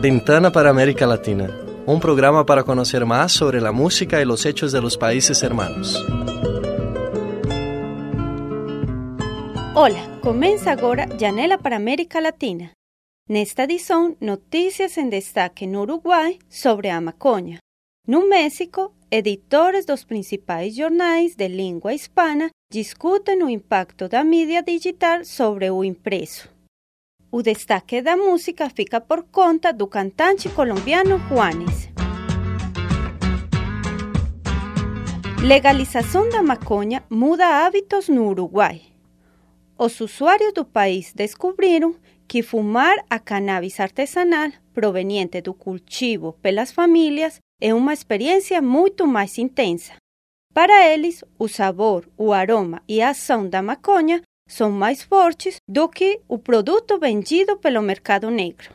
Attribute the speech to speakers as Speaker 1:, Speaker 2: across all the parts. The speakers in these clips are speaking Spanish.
Speaker 1: Ventana para América Latina, un programa para conocer más sobre la música y los hechos de los países hermanos.
Speaker 2: Hola, comienza agora Janela para América Latina. Nesta edição, notícias em destaque no Uruguai sobre a maconha. No México, editores dos principais jornais de língua hispana discutem o impacto da mídia digital sobre o impresso. O destaque da música fica por conta do cantante colombiano Juanes. Legalização da maconha muda hábitos no Uruguai. Os usuários do país descobriram que fumar a cannabis artesanal proveniente do cultivo pelas famílias é uma experiência muito mais intensa. Para eles, o sabor, o aroma e a ação da maconha são mais fortes do que o produto vendido pelo mercado negro.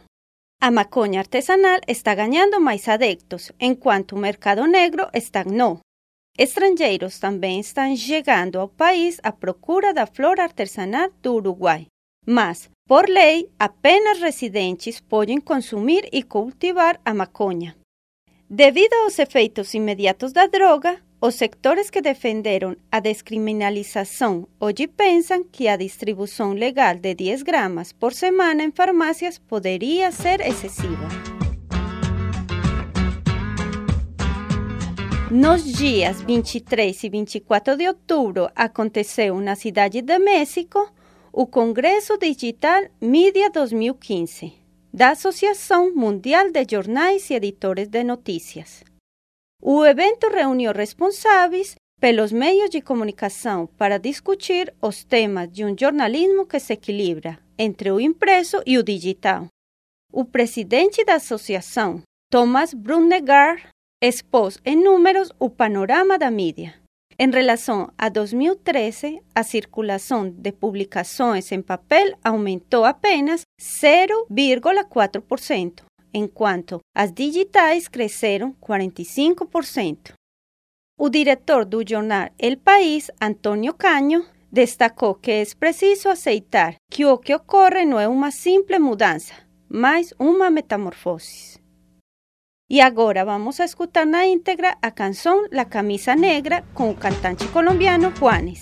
Speaker 2: A maconha artesanal está ganhando mais adeptos, enquanto o mercado negro estagnou. Estrangeiros também estão chegando ao país à procura da flor artesanal do Uruguai. Mas, por lei, apenas residentes podem consumir e cultivar a maconha. Devido aos efeitos imediatos da droga, os sectores que defenderam a descriminalização hoje pensam que a distribuição legal de 10 gramas por semana em farmácias poderia ser excessiva. Nos dias 23 e 24 de outubro aconteceu na cidade de México o Congresso Digital Mídia 2015 da Associação Mundial de Jornais e Editores de Notícias. O evento reuniu responsáveis pelos meios de comunicação para discutir os temas de um jornalismo que se equilibra entre o impresso e o digital. O presidente da associação, Thomas Brunnegar, expôs em números o panorama da mídia. Em relação a 2013, a circulação de publicações em papel aumentou apenas 0,4%, enquanto as digitais cresceram 45%. O diretor do jornal El País, Antônio Canho, destacou que é preciso aceitar que o que ocorre não é uma simples mudança, mas uma metamorfose. E agora vamos a escutar na íntegra a canção La Camisa Negra com o cantante colombiano Juanes.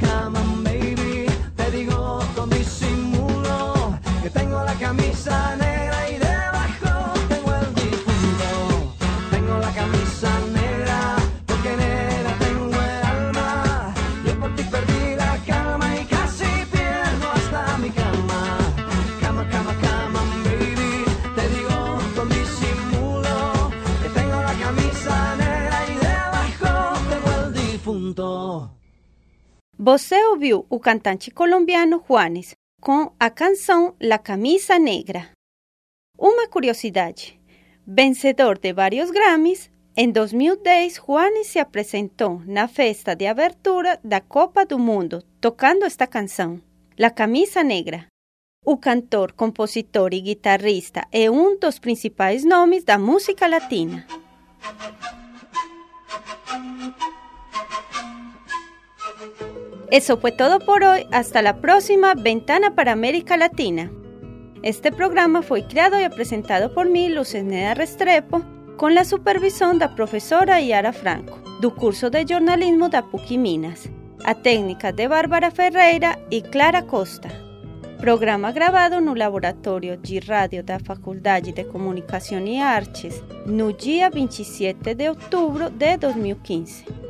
Speaker 3: come on, make
Speaker 2: Você ouviu o cantante colombiano Juanes com a canção La Camisa Negra. Uma curiosidade: vencedor de vários Grammys, em 2010 Juanes se apresentou na festa de abertura da Copa do Mundo tocando esta canção, La Camisa Negra. O cantor, compositor e guitarrista é um dos principais nomes da música latina. Eso fue todo por hoy. Hasta la próxima Ventana para América Latina. Este programa fue creado y presentado por mí, Luceneda Restrepo, con la supervisión da profesora Yara Franco, do curso de jornalismo da PUC Minas, a técnicas de Bárbara Ferreira y Clara Costa. Programa gravado no laboratório de rádio da Faculdade de Comunicação e Artes, no dia 27 de outubro de 2015.